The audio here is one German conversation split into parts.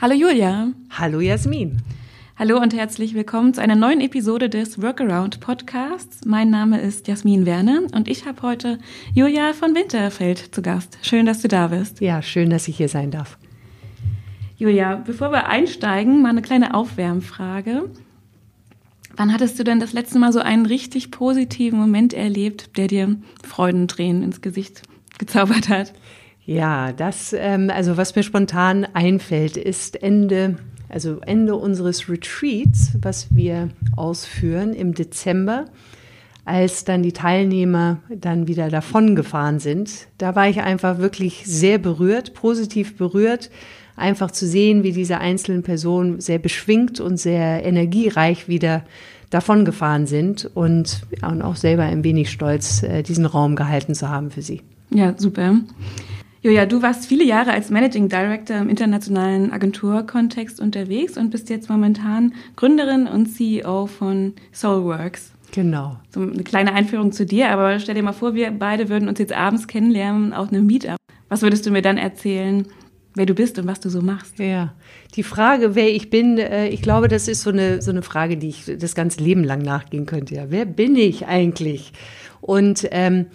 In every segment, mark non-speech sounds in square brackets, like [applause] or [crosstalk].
Hallo Julia. Hallo Jasmin. Hallo und herzlich willkommen zu einer neuen Episode des Workaround Podcasts. Mein Name ist Jasmin Werner und ich habe heute Julia von Winterfeld zu Gast. Schön, dass du da bist. Ja, schön, dass ich hier sein darf. Julia, bevor wir einsteigen, mal eine kleine Aufwärmfrage. Wann hattest du denn das letzte Mal so einen richtig positiven Moment erlebt, der dir Freudentränen ins Gesicht gezaubert hat? Ja, das, ähm, also was mir spontan einfällt, ist Ende, also Ende unseres Retreats, was wir ausführen im Dezember, als dann die Teilnehmer dann wieder davongefahren sind. Da war ich einfach wirklich sehr berührt, positiv berührt, einfach zu sehen, wie diese einzelnen Personen sehr beschwingt und sehr energiereich wieder davongefahren sind und, und auch selber ein wenig stolz, äh, diesen Raum gehalten zu haben für sie. Ja, super. Julia, du warst viele Jahre als Managing Director im internationalen Agenturkontext unterwegs und bist jetzt momentan Gründerin und CEO von Soulworks. Genau. So eine kleine Einführung zu dir, aber stell dir mal vor, wir beide würden uns jetzt abends kennenlernen auf einem Meetup. Was würdest du mir dann erzählen, wer du bist und was du so machst? Ja, die Frage, wer ich bin, äh, ich glaube, das ist so eine, so eine Frage, die ich das ganze Leben lang nachgehen könnte. Ja, wer bin ich eigentlich? Und ähm,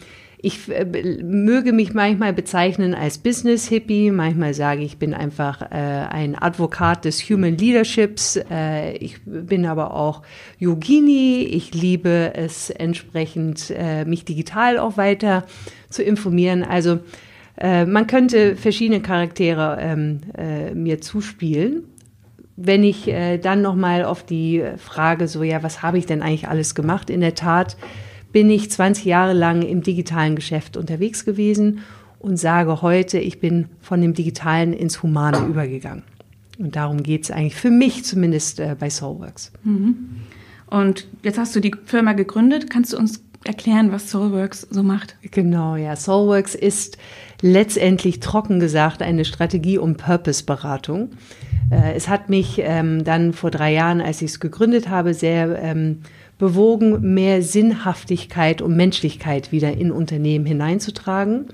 ich äh, möge mich manchmal bezeichnen als Business Hippie, manchmal sage ich, ich bin einfach äh, ein Advokat des Human Leaderships. Äh, ich bin aber auch Yogini. Ich liebe es entsprechend, äh, mich digital auch weiter zu informieren. Also äh, man könnte verschiedene Charaktere ähm, äh, mir zuspielen wenn ich äh, dann noch mal auf die Frage so ja was habe ich denn eigentlich alles gemacht in der Tat bin ich 20 Jahre lang im digitalen Geschäft unterwegs gewesen und sage heute, ich bin von dem Digitalen ins Humane übergegangen. Und darum geht es eigentlich für mich zumindest äh, bei Soulworks. Mhm. Und jetzt hast du die Firma gegründet. Kannst du uns erklären, was Soulworks so macht? Genau, ja. Soulworks ist letztendlich trocken gesagt eine Strategie- und Purpose-Beratung. Äh, es hat mich ähm, dann vor drei Jahren, als ich es gegründet habe, sehr ähm, bewogen, mehr Sinnhaftigkeit und Menschlichkeit wieder in Unternehmen hineinzutragen.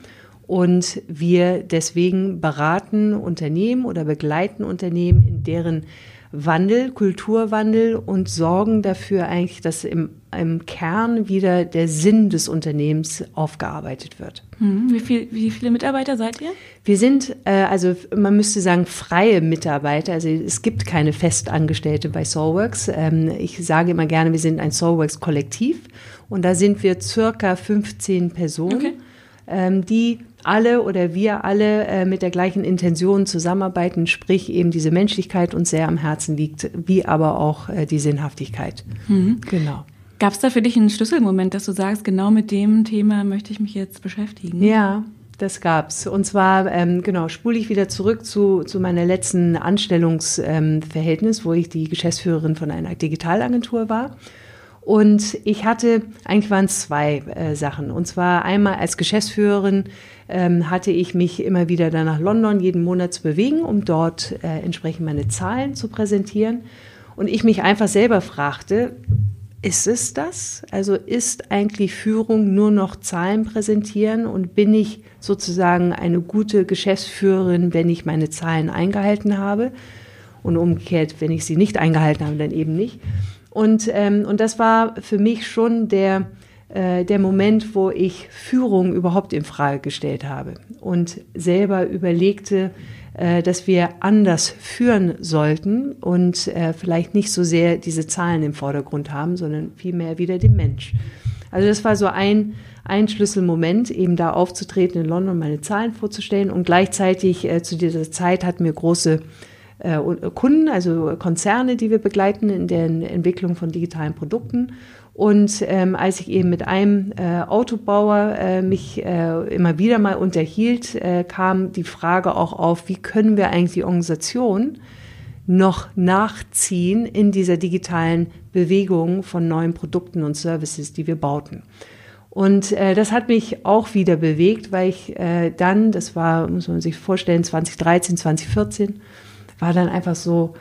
Und wir deswegen beraten Unternehmen oder begleiten Unternehmen in deren Wandel, Kulturwandel und sorgen dafür eigentlich, dass im, im Kern wieder der Sinn des Unternehmens aufgearbeitet wird. Hm, wie, viel, wie viele Mitarbeiter seid ihr? Wir sind, äh, also man müsste sagen, freie Mitarbeiter. Also es gibt keine Festangestellte bei Soulworks. Ähm, ich sage immer gerne, wir sind ein Soulworks-Kollektiv und da sind wir circa 15 Personen, okay. ähm, die alle oder wir alle äh, mit der gleichen Intention zusammenarbeiten, sprich eben diese Menschlichkeit uns sehr am Herzen liegt, wie aber auch äh, die Sinnhaftigkeit. Mhm. Genau. Gab es da für dich einen Schlüsselmoment, dass du sagst, genau mit dem Thema möchte ich mich jetzt beschäftigen? Ja, das gab's. Und zwar, ähm, genau, spule ich wieder zurück zu, zu meiner letzten Anstellungsverhältnis, ähm, wo ich die Geschäftsführerin von einer Digitalagentur war. Und ich hatte, eigentlich waren es zwei äh, Sachen. Und zwar einmal als Geschäftsführerin ähm, hatte ich mich immer wieder dann nach London jeden Monat zu bewegen, um dort äh, entsprechend meine Zahlen zu präsentieren. Und ich mich einfach selber fragte, ist es das? Also ist eigentlich Führung nur noch Zahlen präsentieren und bin ich sozusagen eine gute Geschäftsführerin, wenn ich meine Zahlen eingehalten habe? Und umgekehrt, wenn ich sie nicht eingehalten habe, dann eben nicht. Und, ähm, und das war für mich schon der, äh, der Moment, wo ich Führung überhaupt in Frage gestellt habe und selber überlegte, äh, dass wir anders führen sollten und äh, vielleicht nicht so sehr diese Zahlen im Vordergrund haben, sondern vielmehr wieder den Mensch. Also das war so ein, ein Schlüsselmoment, eben da aufzutreten in London, meine Zahlen vorzustellen und gleichzeitig äh, zu dieser Zeit hatten wir große äh, Kunden, also Konzerne, die wir begleiten in der Entwicklung von digitalen Produkten. Und ähm, als ich eben mit einem äh, Autobauer äh, mich äh, immer wieder mal unterhielt, äh, kam die Frage auch auf, wie können wir eigentlich die Organisation noch nachziehen in dieser digitalen Bewegung von neuen Produkten und Services, die wir bauten. Und äh, das hat mich auch wieder bewegt, weil ich äh, dann, das war, muss man sich vorstellen, 2013, 2014, war dann einfach so,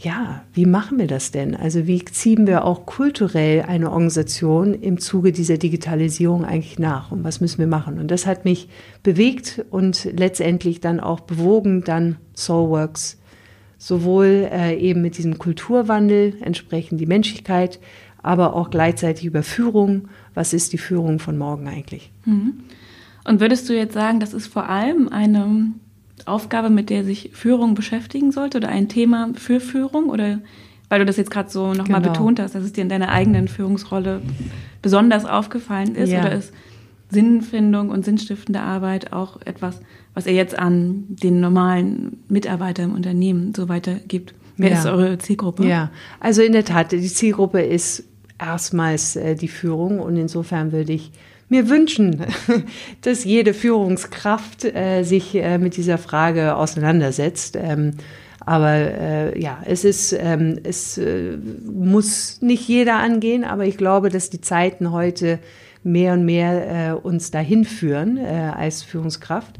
ja, wie machen wir das denn? Also wie ziehen wir auch kulturell eine Organisation im Zuge dieser Digitalisierung eigentlich nach und was müssen wir machen? Und das hat mich bewegt und letztendlich dann auch bewogen, dann Soulworks sowohl äh, eben mit diesem Kulturwandel, entsprechend die Menschlichkeit, aber auch gleichzeitig über Führung. Was ist die Führung von morgen eigentlich? Mhm. Und würdest du jetzt sagen, das ist vor allem eine Aufgabe, mit der sich Führung beschäftigen sollte oder ein Thema für Führung? Oder weil du das jetzt gerade so nochmal genau. betont hast, dass es dir in deiner eigenen Führungsrolle besonders aufgefallen ist? Ja. Oder ist Sinnfindung und sinnstiftende Arbeit auch etwas, was ihr jetzt an den normalen Mitarbeiter im Unternehmen so weitergibt? Wer ja. ist eure Zielgruppe? Ja, also in der Tat, die Zielgruppe ist erstmals äh, die Führung und insofern würde ich mir wünschen, [laughs] dass jede Führungskraft äh, sich äh, mit dieser Frage auseinandersetzt. Ähm, aber äh, ja, es ist, ähm, es äh, muss nicht jeder angehen, aber ich glaube, dass die Zeiten heute mehr und mehr äh, uns dahin führen äh, als Führungskraft.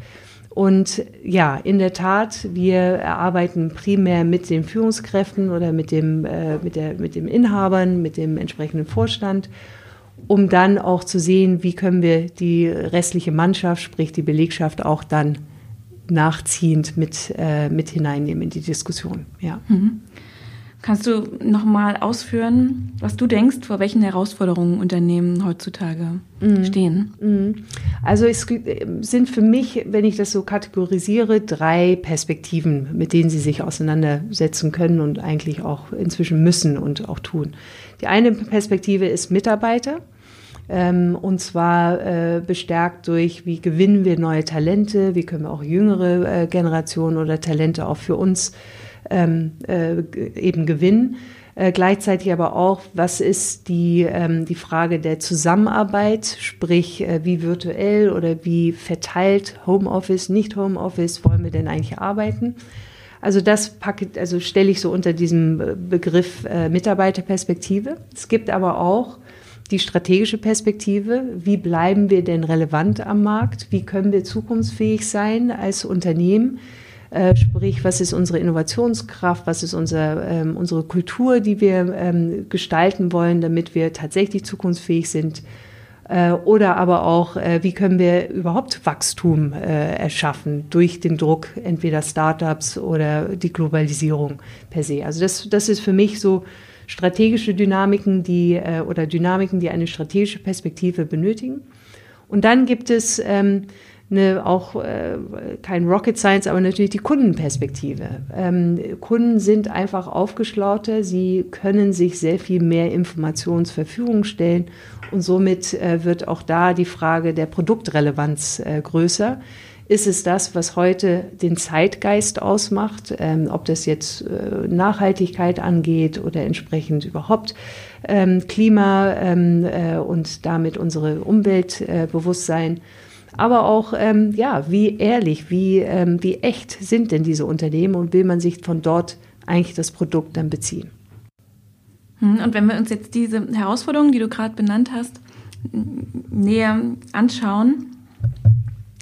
Und ja, in der Tat, wir arbeiten primär mit den Führungskräften oder mit dem, äh, mit der, mit dem Inhabern, mit dem entsprechenden Vorstand, um dann auch zu sehen, wie können wir die restliche Mannschaft, sprich die Belegschaft, auch dann nachziehend mit, äh, mit hineinnehmen in die Diskussion. Ja. Mhm. Kannst du noch mal ausführen, was du denkst, vor welchen Herausforderungen Unternehmen heutzutage mhm. stehen? Mhm. Also es sind für mich, wenn ich das so kategorisiere, drei Perspektiven, mit denen sie sich auseinandersetzen können und eigentlich auch inzwischen müssen und auch tun. Die eine Perspektive ist Mitarbeiter. Ähm, und zwar äh, bestärkt durch, wie gewinnen wir neue Talente, wie können wir auch jüngere äh, Generationen oder Talente auch für uns ähm, äh, eben gewinnen. Gleichzeitig aber auch, was ist die, ähm, die Frage der Zusammenarbeit, sprich wie virtuell oder wie verteilt Homeoffice, nicht Homeoffice wollen wir denn eigentlich arbeiten? Also das packe, also stelle ich so unter diesem äh, Begriff äh, Mitarbeiterperspektive. Es gibt aber auch die strategische Perspektive. Wie bleiben wir denn relevant am Markt? Wie können wir zukunftsfähig sein als Unternehmen? Äh, sprich, was ist unsere Innovationskraft? Was ist unser, ähm, unsere Kultur, die wir ähm, gestalten wollen, damit wir tatsächlich zukunftsfähig sind? Äh, oder aber auch, äh, wie können wir überhaupt Wachstum äh, erschaffen durch den Druck entweder Startups oder die Globalisierung per se? Also das, das ist für mich so strategische Dynamiken, die oder Dynamiken, die eine strategische Perspektive benötigen. Und dann gibt es ähm, eine, auch äh, kein Rocket Science, aber natürlich die Kundenperspektive. Ähm, Kunden sind einfach aufgeschlauter, sie können sich sehr viel mehr Informationen zur Verfügung stellen und somit äh, wird auch da die Frage der Produktrelevanz äh, größer ist es das, was heute den Zeitgeist ausmacht, ähm, ob das jetzt äh, Nachhaltigkeit angeht oder entsprechend überhaupt ähm, Klima ähm, äh, und damit unsere Umweltbewusstsein. Aber auch, ähm, ja, wie ehrlich, wie, ähm, wie echt sind denn diese Unternehmen und will man sich von dort eigentlich das Produkt dann beziehen? Hm, und wenn wir uns jetzt diese Herausforderungen, die du gerade benannt hast, näher anschauen,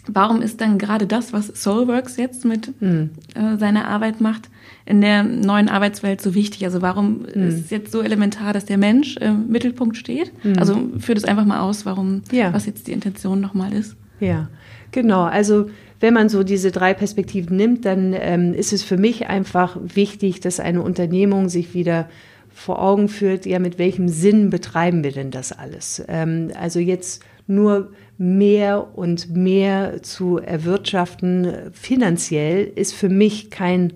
warum ist dann gerade das, was Soulworks jetzt mit mhm. äh, seiner Arbeit macht, in der neuen Arbeitswelt so wichtig? Also warum mhm. ist es jetzt so elementar, dass der Mensch im Mittelpunkt steht? Mhm. Also führt es einfach mal aus, warum, ja. was jetzt die Intention nochmal ist. Ja, genau. Also wenn man so diese drei Perspektiven nimmt, dann ähm, ist es für mich einfach wichtig, dass eine Unternehmung sich wieder vor Augen führt, ja, mit welchem Sinn betreiben wir denn das alles? Ähm, also jetzt nur mehr und mehr zu erwirtschaften finanziell ist für mich kein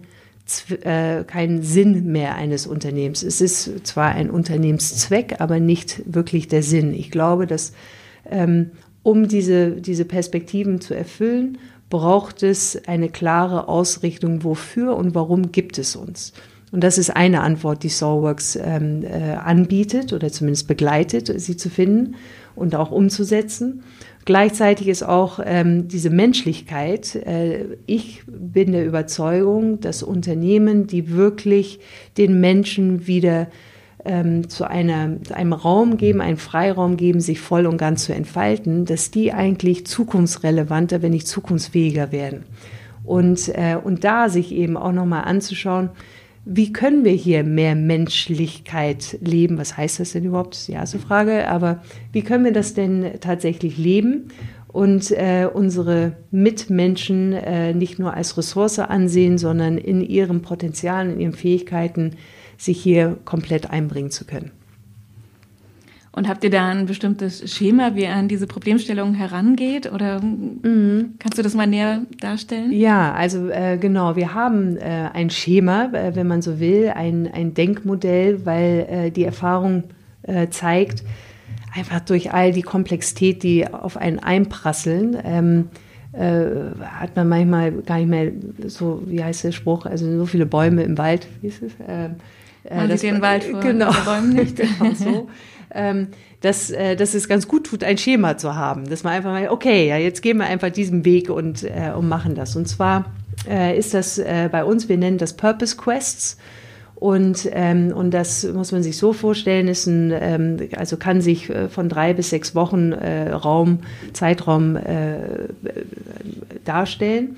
äh, kein Sinn mehr eines Unternehmens. Es ist zwar ein Unternehmenszweck, aber nicht wirklich der Sinn. Ich glaube, dass ähm, um diese, diese Perspektiven zu erfüllen, braucht es eine klare Ausrichtung, wofür und warum gibt es uns. Und das ist eine Antwort, die Soulworks ähm, äh, anbietet oder zumindest begleitet, sie zu finden und auch umzusetzen. Gleichzeitig ist auch ähm, diese Menschlichkeit. Äh, ich bin der Überzeugung, dass Unternehmen, die wirklich den Menschen wieder ähm, zu, einer, zu einem Raum geben, einen Freiraum geben, sich voll und ganz zu entfalten, dass die eigentlich zukunftsrelevanter, wenn nicht zukunftsfähiger werden. Und, äh, und da sich eben auch nochmal anzuschauen, wie können wir hier mehr Menschlichkeit leben? Was heißt das denn überhaupt? Das ist die Frage. Aber wie können wir das denn tatsächlich leben? und äh, unsere Mitmenschen äh, nicht nur als Ressource ansehen, sondern in ihrem Potenzial, in ihren Fähigkeiten sich hier komplett einbringen zu können. Und habt ihr da ein bestimmtes Schema, wie ihr an diese Problemstellung herangeht? Oder mhm. kannst du das mal näher darstellen? Ja, also äh, genau, wir haben äh, ein Schema, äh, wenn man so will, ein, ein Denkmodell, weil äh, die Erfahrung äh, zeigt, einfach durch all die Komplexität, die auf einen einprasseln, ähm, äh, hat man manchmal gar nicht mehr so, wie heißt der Spruch, also so viele Bäume im Wald, wie ist es? Ähm, man sieht den Wald vor genau, Bäumen nicht. [laughs] genau so. ähm, dass, äh, dass es ganz gut tut, ein Schema zu haben. Dass man einfach mal, okay, ja, jetzt gehen wir einfach diesen Weg und, äh, und machen das. Und zwar äh, ist das äh, bei uns, wir nennen das Purpose Quests. Und, ähm, und das muss man sich so vorstellen, ist ein, ähm, also kann sich äh, von drei bis sechs Wochen äh, Raum, Zeitraum äh, darstellen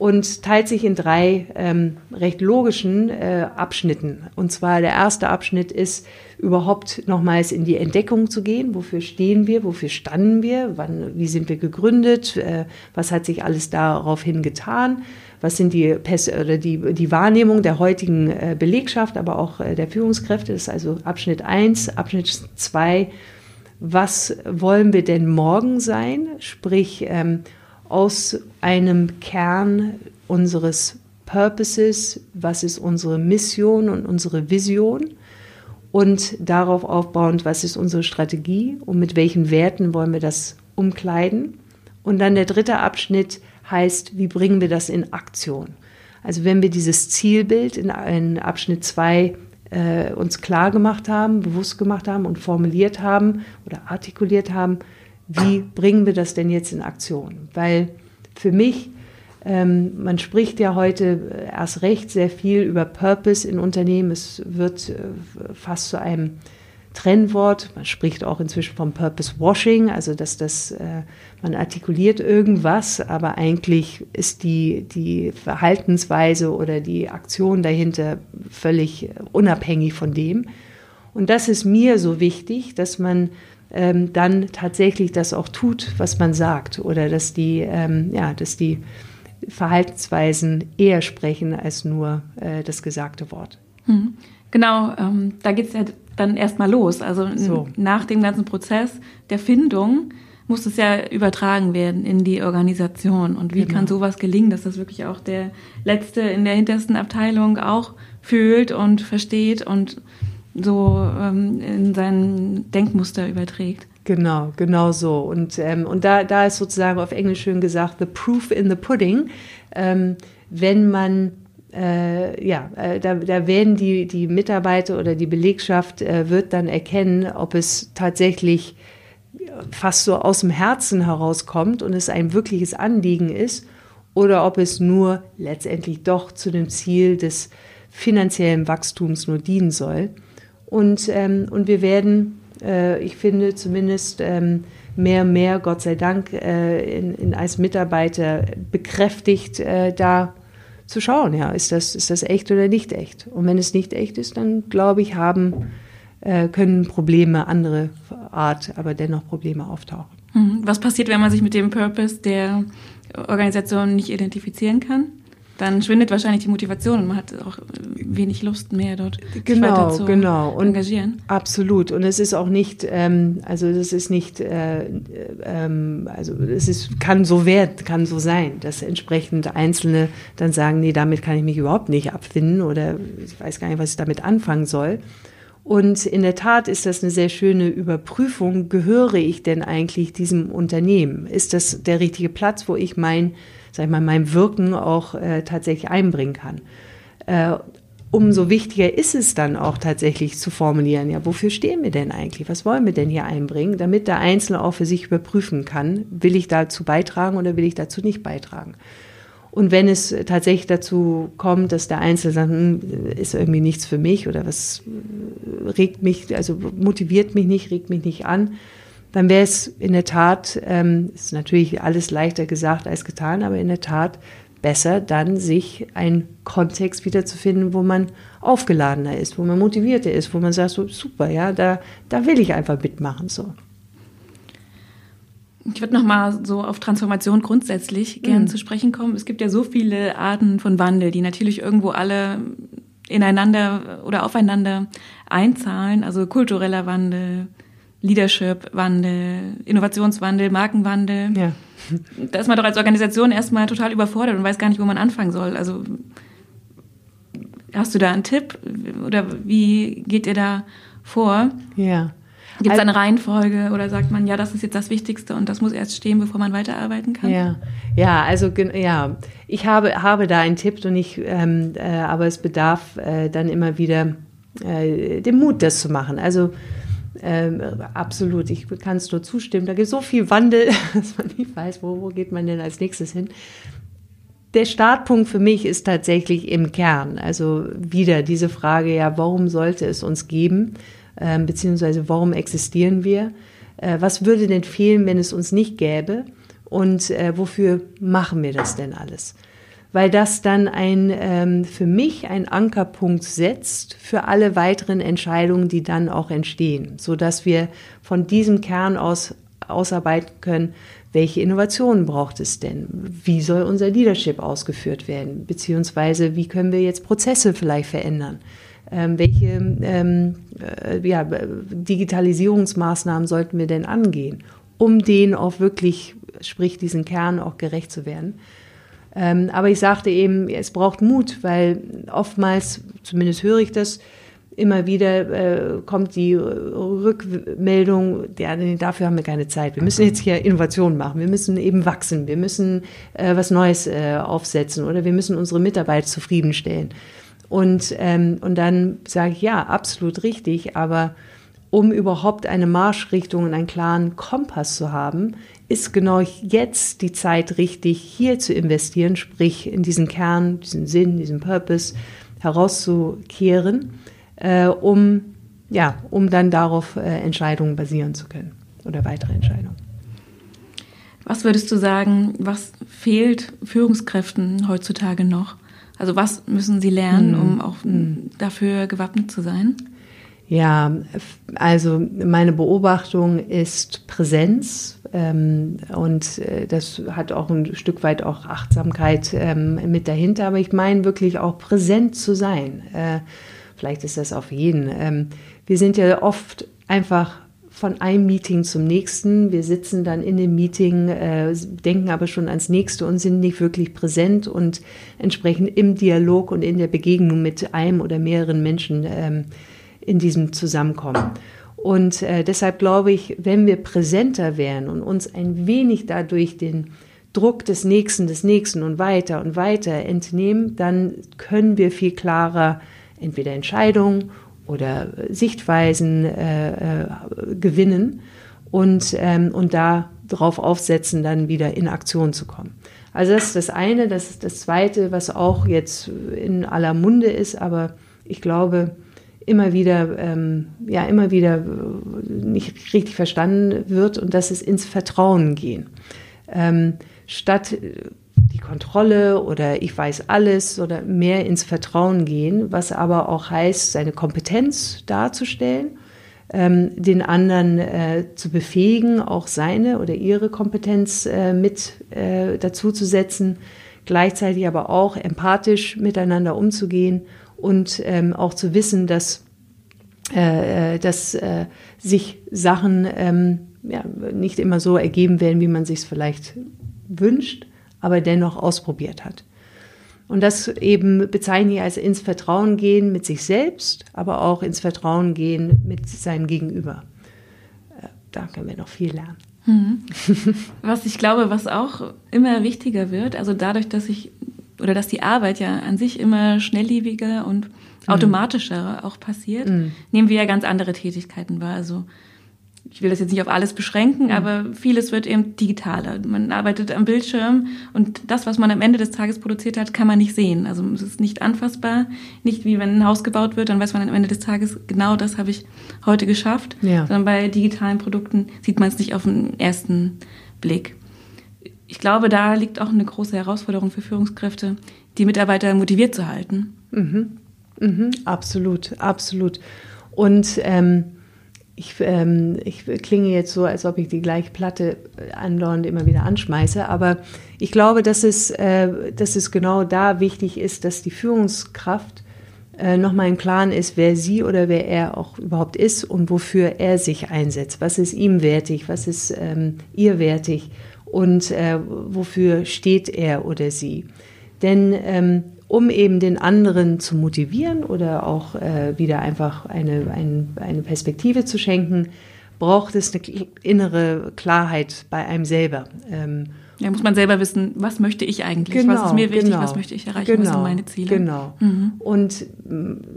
und teilt sich in drei ähm, recht logischen äh, Abschnitten. Und zwar der erste Abschnitt ist, überhaupt nochmals in die Entdeckung zu gehen. Wofür stehen wir? Wofür standen wir? Wann, wie sind wir gegründet? Äh, was hat sich alles daraufhin getan? Was sind die, oder die, die Wahrnehmung der heutigen äh, Belegschaft, aber auch äh, der Führungskräfte? Das ist also Abschnitt 1. Abschnitt 2. Was wollen wir denn morgen sein? Sprich, ähm, aus einem Kern unseres Purposes, was ist unsere Mission und unsere Vision und darauf aufbauend, was ist unsere Strategie und mit welchen Werten wollen wir das umkleiden. Und dann der dritte Abschnitt heißt, wie bringen wir das in Aktion? Also wenn wir dieses Zielbild in, in Abschnitt 2 äh, uns klar gemacht haben, bewusst gemacht haben und formuliert haben oder artikuliert haben, wie bringen wir das denn jetzt in Aktion? Weil für mich, ähm, man spricht ja heute erst recht sehr viel über Purpose in Unternehmen. Es wird äh, fast zu einem Trennwort. Man spricht auch inzwischen vom Purpose Washing, also dass das, äh, man artikuliert irgendwas, aber eigentlich ist die, die Verhaltensweise oder die Aktion dahinter völlig unabhängig von dem. Und das ist mir so wichtig, dass man ähm, dann tatsächlich das auch tut, was man sagt oder dass die, ähm, ja, dass die Verhaltensweisen eher sprechen als nur äh, das gesagte Wort. Mhm. Genau, ähm, da geht es ja dann erstmal los. Also so. nach dem ganzen Prozess der Findung muss es ja übertragen werden in die Organisation. Und wie genau. kann sowas gelingen, dass das wirklich auch der Letzte in der hintersten Abteilung auch fühlt und versteht und so ähm, in sein Denkmuster überträgt. Genau, genau so. Und, ähm, und da, da ist sozusagen auf Englisch schön gesagt, the proof in the pudding. Ähm, wenn man äh, ja, äh, da, da werden die, die Mitarbeiter oder die Belegschaft äh, wird dann erkennen, ob es tatsächlich fast so aus dem Herzen herauskommt und es ein wirkliches Anliegen ist oder ob es nur letztendlich doch zu dem Ziel des finanziellen Wachstums nur dienen soll. Und, ähm, und wir werden, äh, ich finde zumindest ähm, mehr mehr, Gott sei Dank, äh, in, in als Mitarbeiter bekräftigt, äh, da zu schauen, ja, ist das, ist das echt oder nicht echt? Und wenn es nicht echt ist, dann glaube ich, haben, äh, können Probleme andere Art, aber dennoch Probleme auftauchen. Mhm. Was passiert, wenn man sich mit dem Purpose der Organisation nicht identifizieren kann? Dann schwindet wahrscheinlich die Motivation und man hat auch wenig Lust mehr dort genau, zu genau. Und engagieren. Absolut. Und es ist auch nicht, ähm, also das ist nicht, äh, ähm, also es ist, kann so werden, kann so sein, dass entsprechend Einzelne dann sagen, nee, damit kann ich mich überhaupt nicht abfinden oder ich weiß gar nicht, was ich damit anfangen soll. Und in der Tat ist das eine sehr schöne Überprüfung. Gehöre ich denn eigentlich diesem Unternehmen? Ist das der richtige Platz, wo ich mein sag ich mal, mein Wirken auch äh, tatsächlich einbringen kann. Äh, umso wichtiger ist es dann auch tatsächlich zu formulieren, ja, wofür stehen wir denn eigentlich? Was wollen wir denn hier einbringen, damit der Einzelne auch für sich überprüfen kann, will ich dazu beitragen oder will ich dazu nicht beitragen? Und wenn es tatsächlich dazu kommt, dass der Einzelne sagt, hm, ist irgendwie nichts für mich oder was regt mich, also motiviert mich nicht, regt mich nicht an, dann wäre es in der Tat, ähm, ist natürlich alles leichter gesagt als getan, aber in der Tat besser, dann sich einen Kontext wiederzufinden, wo man aufgeladener ist, wo man motivierter ist, wo man sagt, so super, ja, da, da will ich einfach mitmachen. So. Ich würde noch mal so auf Transformation grundsätzlich gern mhm. zu sprechen kommen. Es gibt ja so viele Arten von Wandel, die natürlich irgendwo alle ineinander oder aufeinander einzahlen. Also kultureller Wandel, Leadership-Wandel, Innovationswandel, Markenwandel. Ja. Da ist man doch als Organisation erstmal total überfordert und weiß gar nicht, wo man anfangen soll. Also hast du da einen Tipp oder wie geht ihr da vor? Ja. Gibt es eine Reihenfolge oder sagt man, ja, das ist jetzt das Wichtigste und das muss erst stehen, bevor man weiterarbeiten kann? Ja, ja also ja, ich habe, habe da einen Tipp und ich, ähm, äh, aber es bedarf äh, dann immer wieder äh, dem Mut, das zu machen. Also ähm, absolut, ich kann es nur zustimmen. Da gibt es so viel Wandel, [laughs] dass man nicht weiß, wo, wo geht man denn als nächstes hin. Der Startpunkt für mich ist tatsächlich im Kern. Also wieder diese Frage, ja, warum sollte es uns geben? Ähm, beziehungsweise warum existieren wir? Äh, was würde denn fehlen, wenn es uns nicht gäbe? Und äh, wofür machen wir das denn alles? Weil das dann ein, ähm, für mich ein Ankerpunkt setzt für alle weiteren Entscheidungen, die dann auch entstehen, so dass wir von diesem Kern aus ausarbeiten können, welche Innovationen braucht es denn? Wie soll unser Leadership ausgeführt werden? Beziehungsweise wie können wir jetzt Prozesse vielleicht verändern? ähm, welche ähm, äh, ja, Digitalisierungsmaßnahmen sollten wir denn angehen, um denen auch wirklich, sprich diesen Kern auch gerecht zu werden. Ähm, aber ich sagte eben, es braucht Mut, weil oftmals, zumindest höre ich das, immer wieder äh, kommt die Rückmeldung, ja, dafür haben wir keine Zeit. Wir müssen jetzt hier Innovationen machen, wir müssen eben wachsen, wir müssen äh, was Neues äh, aufsetzen oder wir müssen unsere Mitarbeiter zufriedenstellen. Und, ähm, und dann sage ich, ja, absolut richtig, aber um überhaupt eine Marschrichtung und einen klaren Kompass zu haben, ist genau jetzt die Zeit richtig, hier zu investieren, sprich in diesen Kern, diesen Sinn, diesen Purpose herauszukehren, äh, um, ja, um dann darauf äh, Entscheidungen basieren zu können oder weitere Entscheidungen. Was würdest du sagen, was fehlt Führungskräften heutzutage noch? Also was müssen sie lernen, mhm. um auch mhm. dafür gewappnet zu sein? Ja, also meine Beobachtung ist Präsenz ähm, und äh, das hat auch ein Stück weit auch Achtsamkeit ähm, mit dahinter, aber ich meine wirklich auch präsent zu sein. Äh, vielleicht ist das auf jeden. Ähm, wir sind ja oft einfach von einem Meeting zum nächsten. Wir sitzen dann in dem Meeting, äh, denken aber schon ans nächste und sind nicht wirklich präsent und entsprechend im Dialog und in der Begegnung mit einem oder mehreren Menschen ähm, in diesem Zusammenkommen. Und äh, deshalb glaube ich, wenn wir präsenter wären und uns ein wenig dadurch den Druck des Nächsten, des Nächsten und weiter und weiter entnehmen, dann können wir viel klarer entweder Entscheidungen oder Sichtweisen äh, äh, gewinnen und, ähm, und da drauf aufsetzen, dann wieder in Aktion zu kommen. Also das ist das eine. Das ist das zweite, was auch jetzt in aller Munde ist, aber ich glaube, immer wieder, ähm, ja, immer wieder nicht richtig verstanden wird und das ist ins Vertrauen gehen. Ähm, statt die Kontrolle oder ich weiß alles oder mehr ins Vertrauen gehen, was aber auch heißt, seine Kompetenz darzustellen, ähm, den anderen äh, zu befähigen, auch seine oder ihre Kompetenz äh, mit äh, dazu zu setzen, gleichzeitig aber auch empathisch miteinander umzugehen und ähm, auch zu wissen, dass, äh, äh, dass äh, sich Sachen ähm, ja, nicht immer so ergeben werden, wie man sich es vielleicht wünscht aber dennoch ausprobiert hat. Und das eben bezeichne ich als ins Vertrauen gehen mit sich selbst, aber auch ins Vertrauen gehen mit seinem Gegenüber. Äh, da können wir noch viel lernen. Mhm. Was ich glaube, was auch immer wichtiger wird, also dadurch, dass ich oder dass die Arbeit ja an sich immer schnelllebiger und mhm. automatischer auch passiert, mhm. nehmen wir ja ganz andere Tätigkeiten wahr. Also ich will das jetzt nicht auf alles beschränken, mhm. aber vieles wird eben digitaler. Man arbeitet am Bildschirm und das, was man am Ende des Tages produziert hat, kann man nicht sehen. Also es ist nicht anfassbar, nicht wie wenn ein Haus gebaut wird, dann weiß man am Ende des Tages, genau das habe ich heute geschafft. Ja. Sondern bei digitalen Produkten sieht man es nicht auf den ersten Blick. Ich glaube, da liegt auch eine große Herausforderung für Führungskräfte, die Mitarbeiter motiviert zu halten. Mhm. Mhm. Absolut, absolut. Und ähm ich, ähm, ich klinge jetzt so, als ob ich die gleiche Platte andauernd immer wieder anschmeiße, aber ich glaube, dass es, äh, dass es genau da wichtig ist, dass die Führungskraft äh, nochmal im Klaren ist, wer sie oder wer er auch überhaupt ist und wofür er sich einsetzt. Was ist ihm wertig, was ist ähm, ihr wertig und äh, wofür steht er oder sie. Denn ähm, um eben den anderen zu motivieren oder auch äh, wieder einfach eine, ein, eine Perspektive zu schenken, braucht es eine innere Klarheit bei einem selber. Ähm, ja, muss man selber wissen, was möchte ich eigentlich, genau, was ist mir wichtig, genau, was möchte ich erreichen, genau, was sind genau, meine Ziele. Genau. Mhm. Und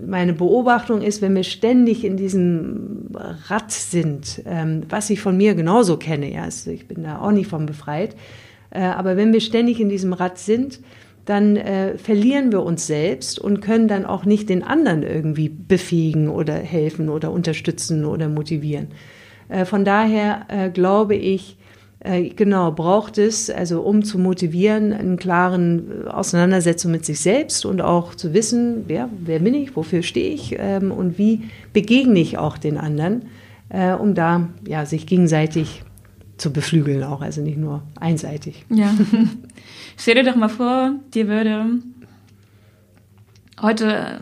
meine Beobachtung ist, wenn wir ständig in diesem Rad sind, ähm, was ich von mir genauso kenne, ja, also ich bin da auch nicht von befreit, äh, aber wenn wir ständig in diesem Rad sind, dann äh, verlieren wir uns selbst und können dann auch nicht den anderen irgendwie befähigen oder helfen oder unterstützen oder motivieren. Äh, von daher äh, glaube ich, äh, genau, braucht es, also um zu motivieren, einen klaren Auseinandersetzung mit sich selbst und auch zu wissen, wer, wer bin ich, wofür stehe ich ähm, und wie begegne ich auch den anderen, äh, um da ja, sich gegenseitig zu beflügeln auch, also nicht nur einseitig. Ja. [laughs] Stell dir doch mal vor, dir würde heute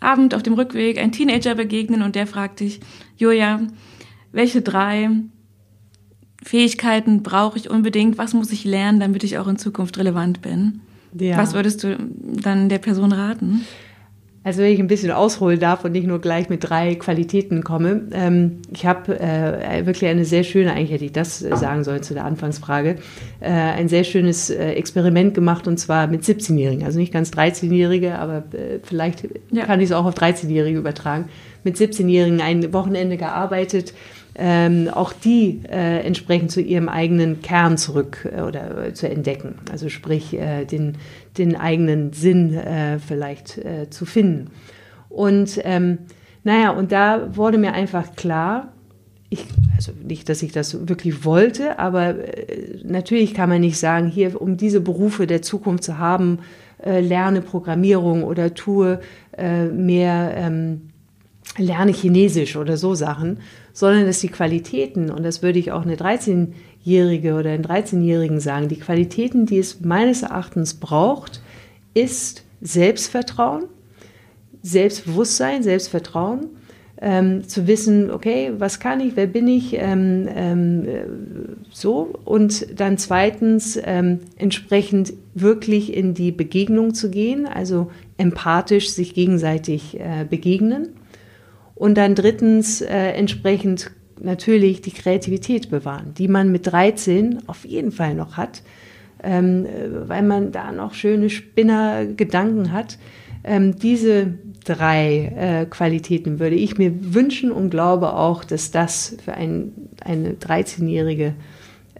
Abend auf dem Rückweg ein Teenager begegnen und der fragt dich, Julia, welche drei Fähigkeiten brauche ich unbedingt? Was muss ich lernen, damit ich auch in Zukunft relevant bin? Ja. Was würdest du dann der Person raten? Also wenn ich ein bisschen ausholen darf und nicht nur gleich mit drei Qualitäten komme. Ähm, ich habe äh, wirklich eine sehr schöne, eigentlich hätte ich das sagen sollen zu der Anfangsfrage, äh, ein sehr schönes äh, Experiment gemacht und zwar mit 17-Jährigen. Also nicht ganz 13-Jährige, aber äh, vielleicht ja. kann ich es auch auf 13-Jährige übertragen. Mit 17-Jährigen ein Wochenende gearbeitet, ähm, auch die äh, entsprechend zu ihrem eigenen Kern zurück äh, oder äh, zu entdecken. Also sprich, äh, den, den eigenen Sinn äh, vielleicht äh, zu finden. Und ähm, naja, und da wurde mir einfach klar, ich, also nicht, dass ich das wirklich wollte, aber natürlich kann man nicht sagen, hier, um diese Berufe der Zukunft zu haben, lerne Programmierung oder tue mehr, ähm, lerne Chinesisch oder so Sachen, sondern dass die Qualitäten, und das würde ich auch eine 13-Jährige oder einen 13-Jährigen sagen, die Qualitäten, die es meines Erachtens braucht, ist Selbstvertrauen, Selbstbewusstsein, Selbstvertrauen, ähm, zu wissen, okay, was kann ich, wer bin ich, ähm, ähm, so. Und dann zweitens ähm, entsprechend wirklich in die Begegnung zu gehen, also empathisch sich gegenseitig äh, begegnen. Und dann drittens äh, entsprechend natürlich die Kreativität bewahren, die man mit 13 auf jeden Fall noch hat, ähm, weil man da noch schöne Spinnergedanken hat. Ähm, diese drei äh, Qualitäten würde ich mir wünschen und glaube auch, dass das für ein, eine 13-Jährige,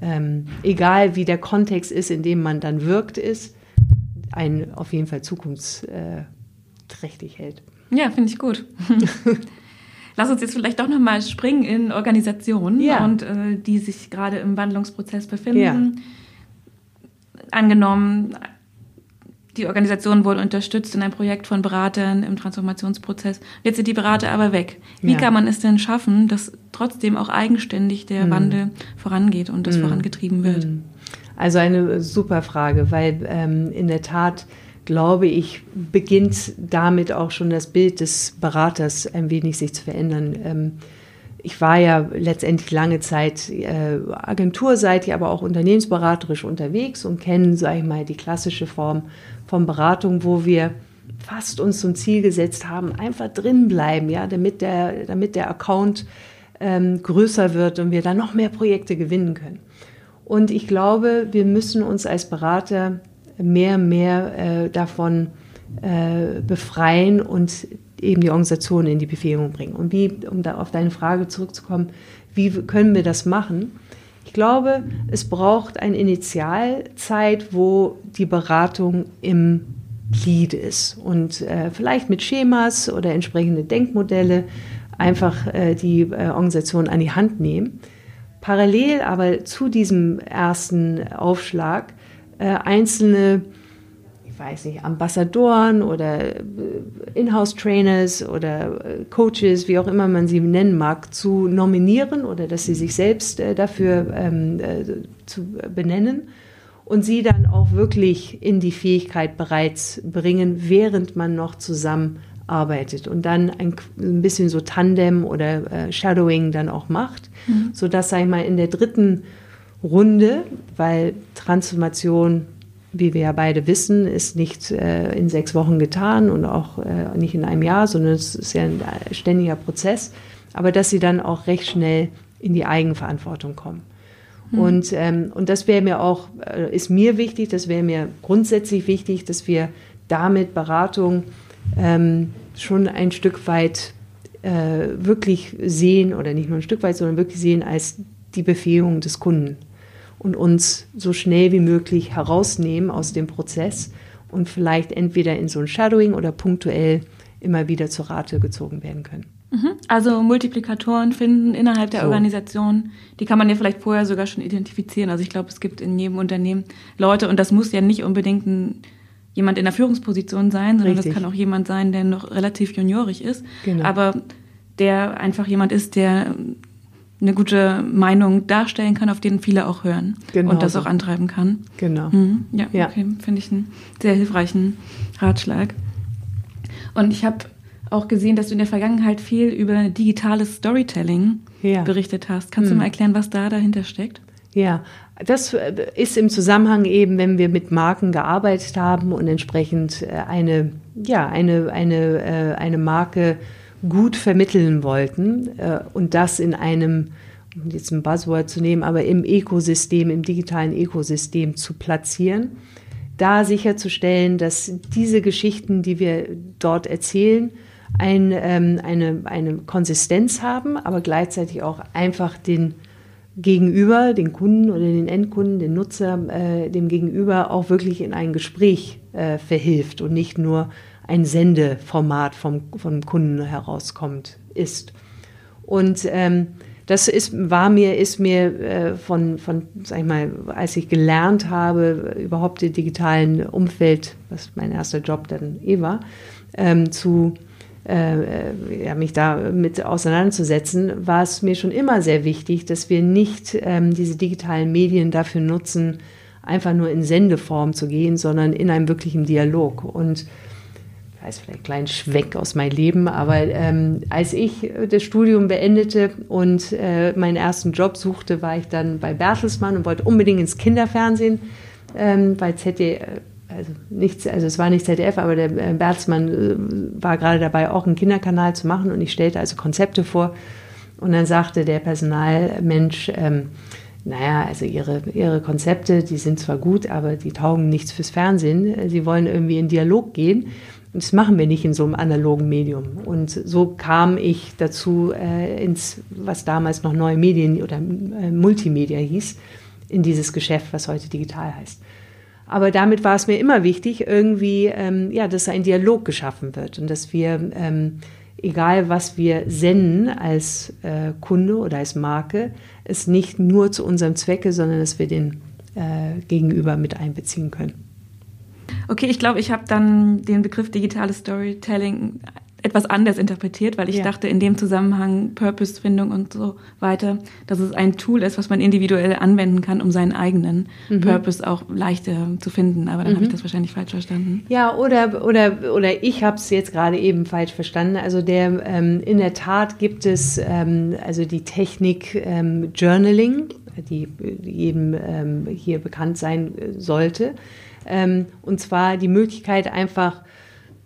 ähm, egal wie der Kontext ist, in dem man dann wirkt, ist, ein auf jeden Fall zukunftsträchtig hält. Ja, finde ich gut. [laughs] Lass uns jetzt vielleicht doch nochmal springen in Organisationen ja. und äh, die sich gerade im Wandlungsprozess befinden. Ja. Angenommen, die Organisation wurde unterstützt in einem Projekt von Beratern im Transformationsprozess. Jetzt sind die Berater aber weg. Wie ja. kann man es denn schaffen, dass trotzdem auch eigenständig der mhm. Wandel vorangeht und das mhm. vorangetrieben wird? Mhm. Also eine super Frage, weil ähm, in der Tat glaube ich, beginnt damit auch schon das Bild des Beraters ein wenig sich zu verändern. Ähm, ich war ja letztendlich lange Zeit äh, agenturseitig, aber auch unternehmensberaterisch unterwegs und kenne, sage ich mal, die klassische Form von Beratung, wo wir fast uns zum Ziel gesetzt haben, einfach drin bleiben, ja, damit der, damit der Account ähm, größer wird und wir dann noch mehr Projekte gewinnen können. Und ich glaube, wir müssen uns als Berater mehr, mehr äh, davon äh, befreien und eben die Organisation in die Befähigung bringen. Und wie, um da auf deine Frage zurückzukommen, wie können wir das machen? Ich glaube, es braucht eine Initialzeit, wo die Beratung im Lead ist und äh, vielleicht mit Schemas oder entsprechende Denkmodelle einfach äh, die äh, Organisation an die Hand nehmen. Parallel aber zu diesem ersten Aufschlag äh, einzelne, weiß nicht, Ambassadoren oder äh, Inhouse-Trainers oder äh, Coaches, wie auch immer man sie nennen mag, zu nominieren oder dass sie sich selbst dafür ähm, äh, zu benennen und sie dann auch wirklich in die Fähigkeit bereits bringen, während man noch zusammenarbeitet und dann ein, ein bisschen so Tandem oder äh, Shadowing dann auch macht, mhm. sodass, sag ich mal, in der dritten Runde, weil Transformation wie wir ja beide wissen, ist nicht äh, in sechs Wochen getan und auch äh, nicht in einem Jahr, sondern es ist ja ein ständiger Prozess. Aber dass sie dann auch recht schnell in die Eigenverantwortung kommen. Mhm. Und, ähm, und das wäre mir auch, äh, ist mir wichtig, das wäre mir grundsätzlich wichtig, dass wir damit Beratung ähm, schon ein Stück weit äh, wirklich sehen, oder nicht nur ein Stück weit, sondern wirklich sehen als die Befähigung des Kunden und uns so schnell wie möglich herausnehmen aus dem Prozess und vielleicht entweder in so ein Shadowing oder punktuell immer wieder zur Rate gezogen werden können. Mhm. Also Multiplikatoren finden innerhalb der so. Organisation, die kann man ja vielleicht vorher sogar schon identifizieren. Also ich glaube, es gibt in jedem Unternehmen Leute und das muss ja nicht unbedingt ein, jemand in der Führungsposition sein, sondern Richtig. das kann auch jemand sein, der noch relativ juniorig ist, genau. aber der einfach jemand ist, der eine gute Meinung darstellen kann, auf den viele auch hören genau und das so. auch antreiben kann. Genau. Mhm. Ja, ja, okay, finde ich einen sehr hilfreichen Ratschlag. Und ich habe auch gesehen, dass du in der Vergangenheit viel über digitales Storytelling ja. berichtet hast. Kannst mhm. du mal erklären, was da dahinter steckt? Ja, das äh, ist im Zusammenhang eben, wenn wir mit Marken gearbeitet haben und entsprechend äh, eine, ja, eine, eine, äh, eine Marke gut vermitteln wollten äh, und das in einem, um jetzt ein Buzzword zu nehmen, aber im Ökosystem, im digitalen Ökosystem zu platzieren, da sicherzustellen, dass diese Geschichten, die wir dort erzählen, ein, ähm, eine, eine Konsistenz haben, aber gleichzeitig auch einfach den Gegenüber, den Kunden oder den Endkunden, den Nutzer, äh, dem Gegenüber auch wirklich in ein Gespräch äh, verhilft und nicht nur ein Sendeformat vom, vom Kunden herauskommt, ist. Und ähm, das ist, war mir, ist mir äh, von, von, sag ich mal, als ich gelernt habe, überhaupt im digitalen Umfeld, was mein erster Job dann eh war, ähm, zu, äh, ja, mich da mit auseinanderzusetzen, war es mir schon immer sehr wichtig, dass wir nicht ähm, diese digitalen Medien dafür nutzen, einfach nur in Sendeform zu gehen, sondern in einem wirklichen Dialog. Und weiß vielleicht ein kleinen Schwenk aus meinem Leben, aber ähm, als ich das Studium beendete und äh, meinen ersten Job suchte, war ich dann bei Bertelsmann und wollte unbedingt ins Kinderfernsehen, ähm, bei ZDF, also nichts, also es war nicht ZDF, aber der äh, Bertelsmann äh, war gerade dabei, auch einen Kinderkanal zu machen und ich stellte also Konzepte vor und dann sagte der Personalmensch, ähm, naja, also ihre, ihre Konzepte, die sind zwar gut, aber die taugen nichts fürs Fernsehen. Sie wollen irgendwie in Dialog gehen. Das machen wir nicht in so einem analogen Medium. Und so kam ich dazu, äh, ins, was damals noch neue Medien oder äh, Multimedia hieß, in dieses Geschäft, was heute digital heißt. Aber damit war es mir immer wichtig, irgendwie, ähm, ja, dass ein Dialog geschaffen wird und dass wir, ähm, egal was wir senden als äh, Kunde oder als Marke, es nicht nur zu unserem Zwecke, sondern dass wir den äh, Gegenüber mit einbeziehen können. Okay, ich glaube, ich habe dann den Begriff digitales Storytelling etwas anders interpretiert, weil ich ja. dachte in dem Zusammenhang Purpose-Findung und so weiter, dass es ein Tool ist, was man individuell anwenden kann, um seinen eigenen mhm. Purpose auch leichter zu finden. Aber dann mhm. habe ich das wahrscheinlich falsch verstanden. Ja, oder, oder, oder ich habe es jetzt gerade eben falsch verstanden. Also der, ähm, in der Tat gibt es ähm, also die Technik ähm, Journaling, die, eben ähm, hier bekannt sein sollte. Ähm, und zwar die Möglichkeit einfach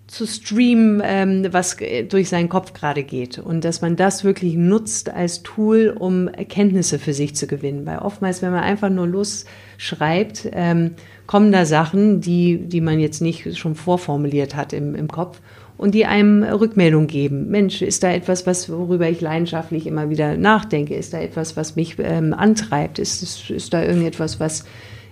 zu streamen, ähm, was durch seinen Kopf gerade geht. Und dass man das wirklich nutzt als Tool, um Erkenntnisse für sich zu gewinnen. Weil oftmals, wenn man einfach nur losschreibt, ähm, kommen da Sachen, die, die man jetzt nicht schon vorformuliert hat im, im Kopf und die einem Rückmeldung geben. Mensch, ist da etwas, was, worüber ich leidenschaftlich immer wieder nachdenke? Ist da etwas, was mich ähm, antreibt? Ist, ist, ist da irgendetwas, was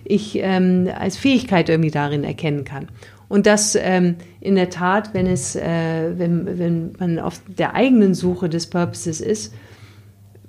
ich ähm, als Fähigkeit irgendwie darin erkennen kann. Und das ähm, in der Tat, wenn es, äh, wenn, wenn man auf der eigenen Suche des Purposes ist,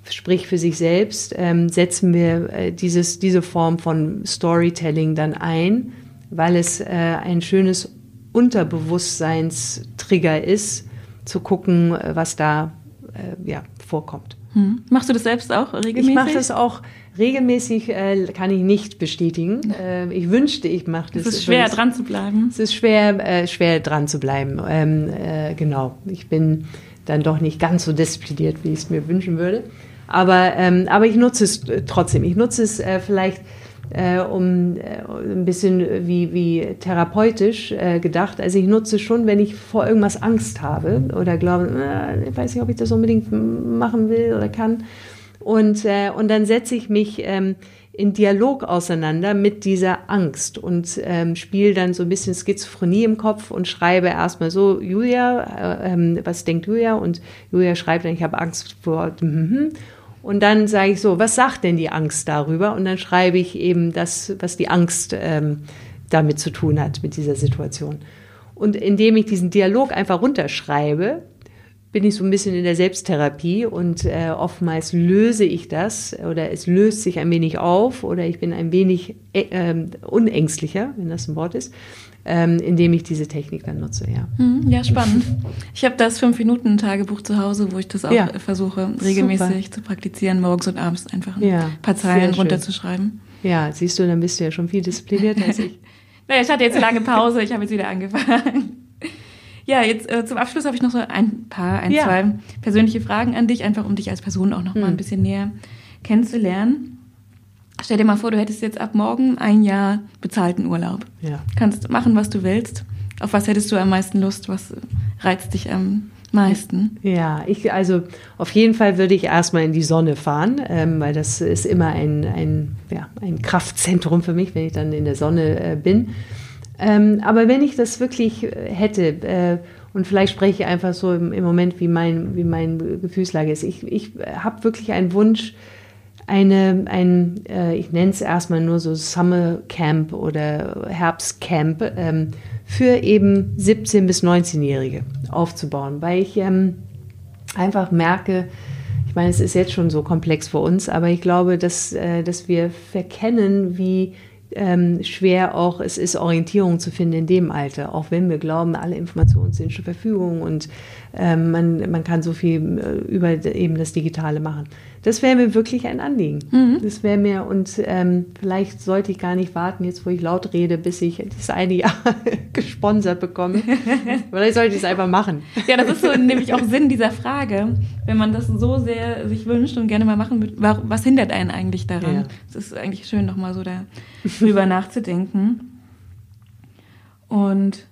sprich für sich selbst, ähm, setzen wir äh, dieses, diese Form von Storytelling dann ein weil es äh, ein schönes Unterbewusstseinstrigger ist, zu gucken, äh, was da äh, ja, vorkommt. Hm. Machst du das selbst auch regelmäßig? Ich mache das auch regelmäßig, äh, kann ich nicht bestätigen. Äh, ich wünschte, ich mache das. Es ist schwer, dran zu bleiben. Es ist schwer, äh, schwer dran zu bleiben. Ähm, äh, genau. Ich bin dann doch nicht ganz so diszipliniert, wie ich es mir wünschen würde. Aber, ähm, aber ich nutze es trotzdem. Ich nutze es äh, vielleicht äh, um äh, ein bisschen wie, wie therapeutisch äh, gedacht. Also ich nutze es schon, wenn ich vor irgendwas Angst habe oder glaube, äh, ich weiß nicht, ob ich das unbedingt machen will oder kann. Und, äh, und dann setze ich mich ähm, in Dialog auseinander mit dieser Angst und ähm, spiele dann so ein bisschen Schizophrenie im Kopf und schreibe erstmal so, Julia, äh, ähm, was denkt Julia? Und Julia schreibt dann, ich habe Angst vor. Mm und dann sage ich so, was sagt denn die Angst darüber? Und dann schreibe ich eben das, was die Angst ähm, damit zu tun hat, mit dieser Situation. Und indem ich diesen Dialog einfach runterschreibe, bin ich so ein bisschen in der Selbsttherapie und äh, oftmals löse ich das oder es löst sich ein wenig auf oder ich bin ein wenig äh, unängstlicher, wenn das ein Wort ist, ähm, indem ich diese Technik dann nutze. Ja, hm, ja spannend. Ich habe das fünf Minuten Tagebuch zu Hause, wo ich das auch ja. versuche regelmäßig Super. zu praktizieren, morgens und abends einfach ein ja, paar Zeilen runterzuschreiben. Ja, siehst du, dann bist du ja schon viel disziplinierter als ich. [laughs] naja, ich hatte jetzt eine lange Pause, ich habe jetzt wieder angefangen. Ja, jetzt äh, zum Abschluss habe ich noch so ein paar, ein, ja. zwei persönliche Fragen an dich, einfach um dich als Person auch noch mal ein hm. bisschen näher kennenzulernen. Stell dir mal vor, du hättest jetzt ab morgen ein Jahr bezahlten Urlaub. Ja. Kannst machen, was du willst. Auf was hättest du am meisten Lust? Was reizt dich am meisten? Ja, ich, also auf jeden Fall würde ich erstmal in die Sonne fahren, ähm, weil das ist immer ein, ein, ja, ein Kraftzentrum für mich, wenn ich dann in der Sonne äh, bin. Ähm, aber wenn ich das wirklich äh, hätte, äh, und vielleicht spreche ich einfach so im, im Moment, wie mein, wie mein Gefühlslage ist, ich, ich habe wirklich einen Wunsch, eine, ein, äh, ich nenne es erstmal nur so Summer Camp oder Herbstcamp ähm, für eben 17- bis 19-Jährige aufzubauen, weil ich ähm, einfach merke, ich meine, es ist jetzt schon so komplex für uns, aber ich glaube, dass, äh, dass wir verkennen, wie ähm, schwer auch es ist, Orientierung zu finden in dem Alter, auch wenn wir glauben, alle Informationen sind zur Verfügung und ähm, man, man kann so viel äh, über eben das Digitale machen. Das wäre mir wirklich ein Anliegen. Mhm. Das wäre mir, und ähm, vielleicht sollte ich gar nicht warten, jetzt wo ich laut rede, bis ich das eine Jahr [laughs] gesponsert bekomme. [laughs] vielleicht sollte ich es einfach machen. Ja, das ist so nämlich auch Sinn dieser Frage. Wenn man das so sehr sich wünscht und gerne mal machen will, was hindert einen eigentlich daran? Es ja. ist eigentlich schön, nochmal so darüber [laughs] nachzudenken. Und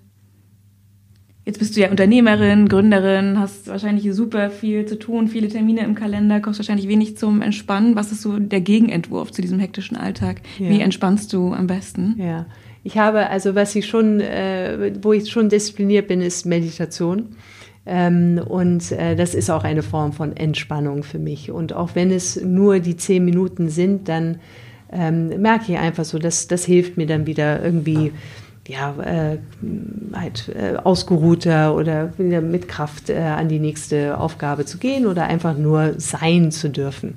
Jetzt bist du ja Unternehmerin, Gründerin, hast wahrscheinlich super viel zu tun, viele Termine im Kalender, kommst wahrscheinlich wenig zum Entspannen. Was ist so der Gegenentwurf zu diesem hektischen Alltag? Ja. Wie entspannst du am besten? Ja, ich habe, also was ich schon, äh, wo ich schon diszipliniert bin, ist Meditation. Ähm, und äh, das ist auch eine Form von Entspannung für mich. Und auch wenn es nur die zehn Minuten sind, dann ähm, merke ich einfach so, dass das hilft mir dann wieder irgendwie ja, äh, halt äh, ausgeruhter oder mit Kraft äh, an die nächste Aufgabe zu gehen oder einfach nur sein zu dürfen.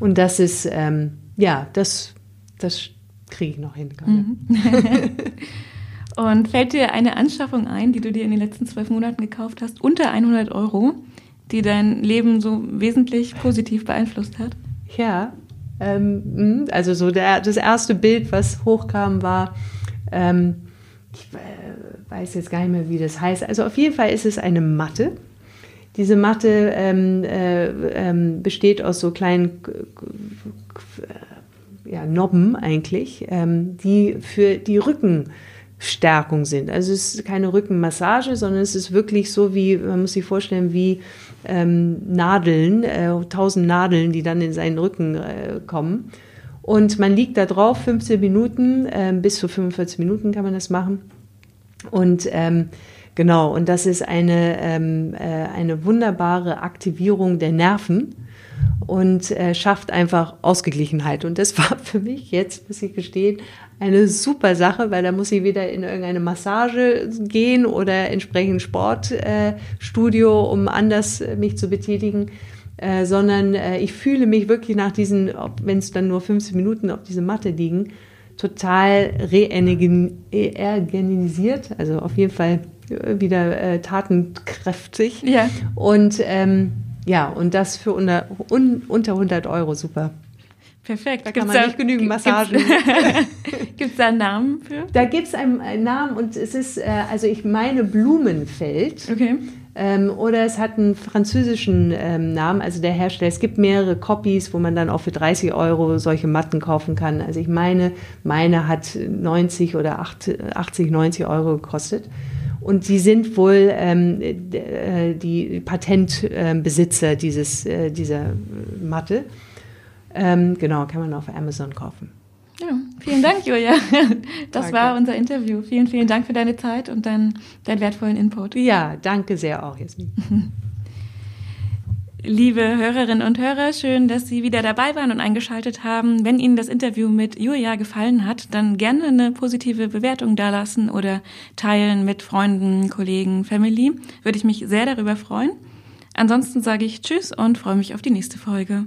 Und das ist, ähm, ja, das, das kriege ich noch hin. Mhm. [laughs] Und fällt dir eine Anschaffung ein, die du dir in den letzten zwölf Monaten gekauft hast, unter 100 Euro, die dein Leben so wesentlich positiv beeinflusst hat? Ja, ähm, hm, also so der, das erste Bild, was hochkam, war, ähm, ich äh, weiß jetzt gar nicht mehr, wie das heißt. Also auf jeden Fall ist es eine Matte. Diese Matte ähm, äh, ähm, besteht aus so kleinen ja, Nobben eigentlich, ähm, die für die Rückenstärkung sind. Also es ist keine Rückenmassage, sondern es ist wirklich so wie, man muss sich vorstellen, wie ähm, Nadeln, äh, tausend Nadeln, die dann in seinen Rücken äh, kommen. Und man liegt da drauf 15 Minuten, äh, bis zu 45 Minuten kann man das machen. Und ähm, genau, und das ist eine, ähm, äh, eine wunderbare Aktivierung der Nerven und äh, schafft einfach Ausgeglichenheit. Und das [laughs] war für mich jetzt, muss ich gestehen, eine super Sache, weil da muss ich wieder in irgendeine Massage gehen oder entsprechend Sportstudio, äh, um anders mich zu betätigen äh, sondern äh, ich fühle mich wirklich nach diesen, wenn es dann nur 15 Minuten auf diese Matte liegen, total reorganisiert, also auf jeden Fall wieder äh, tatenkräftig. Ja. Und ähm, ja, und das für unter, un, unter 100 Euro, super. Perfekt. Da kann man nicht genügend Massagen. [laughs] Gibt es da einen Namen für? Da gibt es einen, einen, Namen und es ist, äh, also ich meine Blumenfeld. Okay. Ähm, oder es hat einen französischen ähm, Namen, also der Hersteller. Es gibt mehrere Copies, wo man dann auch für 30 Euro solche Matten kaufen kann. Also ich meine, meine hat 90 oder 80, 90 Euro gekostet. Und sie sind wohl ähm, äh, die Patentbesitzer dieses, äh, dieser Matte. Ähm, genau, kann man auf Amazon kaufen. Vielen Dank, Julia. [laughs] Das danke. war unser Interview. Vielen, vielen Dank für deine Zeit und deinen, deinen wertvollen Input. Ja, danke sehr auch, Jasmin. [laughs] Liebe Hörerinnen und Hörer, schön, dass Sie wieder dabei waren und eingeschaltet haben. Wenn Ihnen das Interview mit Julia gefallen hat, dann gerne eine positive Bewertung dalassen oder teilen mit Freunden, Kollegen, Family. Würde ich mich sehr darüber freuen. Ansonsten sage ich Tschüss und freue mich auf die nächste Folge.